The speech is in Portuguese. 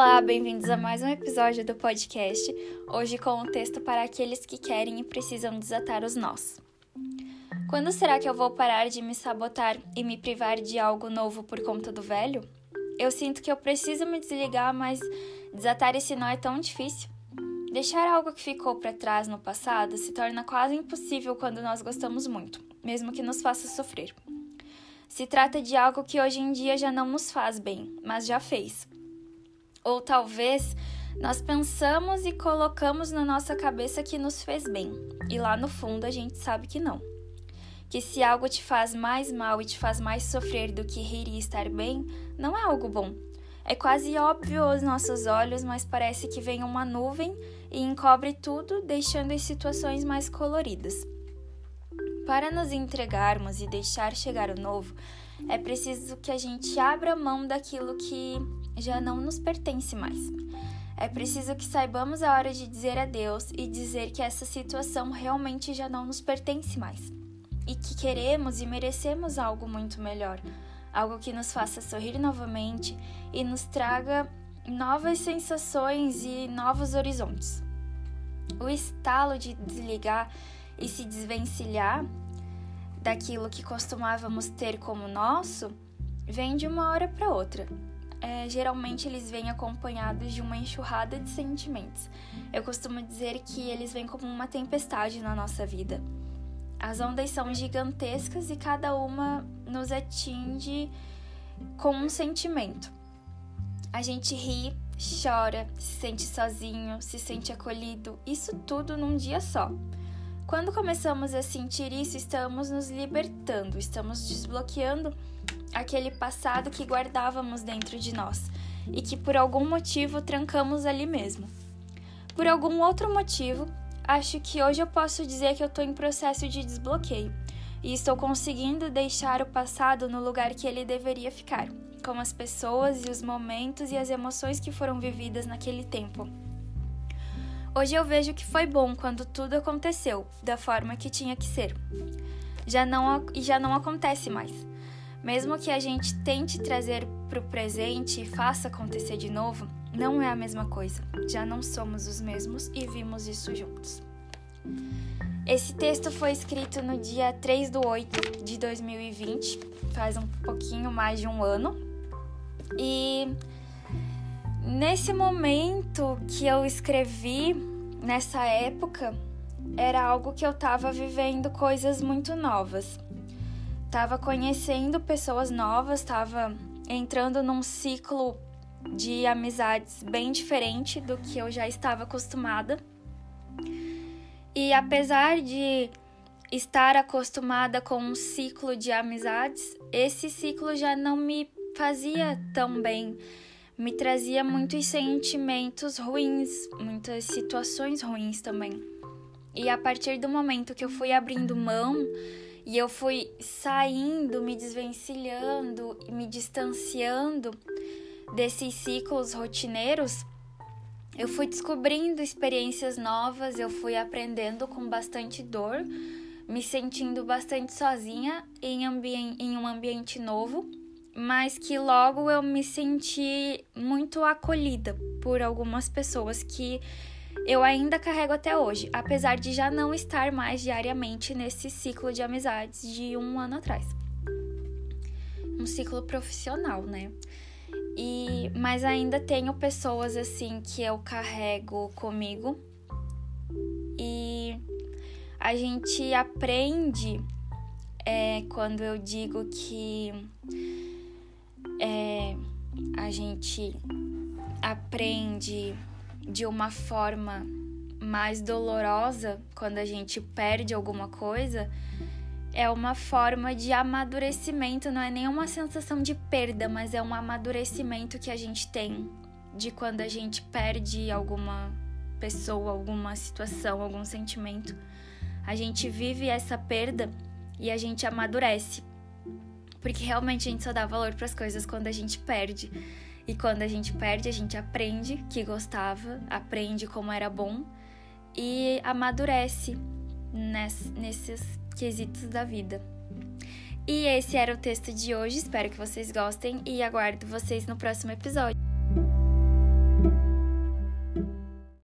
Olá, bem-vindos a mais um episódio do podcast. Hoje com um texto para aqueles que querem e precisam desatar os nós. Quando será que eu vou parar de me sabotar e me privar de algo novo por conta do velho? Eu sinto que eu preciso me desligar, mas desatar esse nó é tão difícil. Deixar algo que ficou para trás no passado se torna quase impossível quando nós gostamos muito, mesmo que nos faça sofrer. Se trata de algo que hoje em dia já não nos faz bem, mas já fez. Ou talvez nós pensamos e colocamos na nossa cabeça que nos fez bem, e lá no fundo a gente sabe que não. Que se algo te faz mais mal e te faz mais sofrer do que rir e estar bem, não é algo bom. É quase óbvio aos nossos olhos, mas parece que vem uma nuvem e encobre tudo, deixando as situações mais coloridas. Para nos entregarmos e deixar chegar o novo, é preciso que a gente abra mão daquilo que já não nos pertence mais. É preciso que saibamos a hora de dizer adeus e dizer que essa situação realmente já não nos pertence mais. E que queremos e merecemos algo muito melhor, algo que nos faça sorrir novamente e nos traga novas sensações e novos horizontes. O estalo de desligar e se desvencilhar daquilo que costumávamos ter como nosso vem de uma hora para outra é, geralmente eles vêm acompanhados de uma enxurrada de sentimentos. Eu costumo dizer que eles vêm como uma tempestade na nossa vida. As ondas são gigantescas e cada uma nos atinge com um sentimento. A gente ri, chora, se sente sozinho, se sente acolhido, isso tudo num dia só. Quando começamos a sentir isso, estamos nos libertando, estamos desbloqueando aquele passado que guardávamos dentro de nós e que por algum motivo trancamos ali mesmo. Por algum outro motivo, acho que hoje eu posso dizer que eu estou em processo de desbloqueio e estou conseguindo deixar o passado no lugar que ele deveria ficar, com as pessoas e os momentos e as emoções que foram vividas naquele tempo. Hoje eu vejo que foi bom quando tudo aconteceu da forma que tinha que ser. Já não e já não acontece mais. Mesmo que a gente tente trazer para o presente e faça acontecer de novo, não é a mesma coisa. Já não somos os mesmos e vimos isso juntos. Esse texto foi escrito no dia 3 do 8 de 2020, faz um pouquinho mais de um ano. E nesse momento que eu escrevi, nessa época, era algo que eu estava vivendo coisas muito novas estava conhecendo pessoas novas, estava entrando num ciclo de amizades bem diferente do que eu já estava acostumada. E apesar de estar acostumada com um ciclo de amizades, esse ciclo já não me fazia tão bem. Me trazia muitos sentimentos ruins, muitas situações ruins também. E a partir do momento que eu fui abrindo mão e eu fui saindo, me desvencilhando me distanciando desses ciclos rotineiros. Eu fui descobrindo experiências novas, eu fui aprendendo com bastante dor, me sentindo bastante sozinha em, em um ambiente novo, mas que logo eu me senti muito acolhida por algumas pessoas que eu ainda carrego até hoje, apesar de já não estar mais diariamente nesse ciclo de amizades de um ano atrás. Um ciclo profissional, né? E, mas ainda tenho pessoas assim que eu carrego comigo e a gente aprende é, quando eu digo que é, a gente aprende de uma forma mais dolorosa quando a gente perde alguma coisa, é uma forma de amadurecimento, não é nenhuma sensação de perda, mas é um amadurecimento que a gente tem de quando a gente perde alguma pessoa, alguma situação, algum sentimento. A gente vive essa perda e a gente amadurece. Porque realmente a gente só dá valor para as coisas quando a gente perde. E quando a gente perde, a gente aprende que gostava, aprende como era bom e amadurece nesses quesitos da vida. E esse era o texto de hoje. Espero que vocês gostem e aguardo vocês no próximo episódio.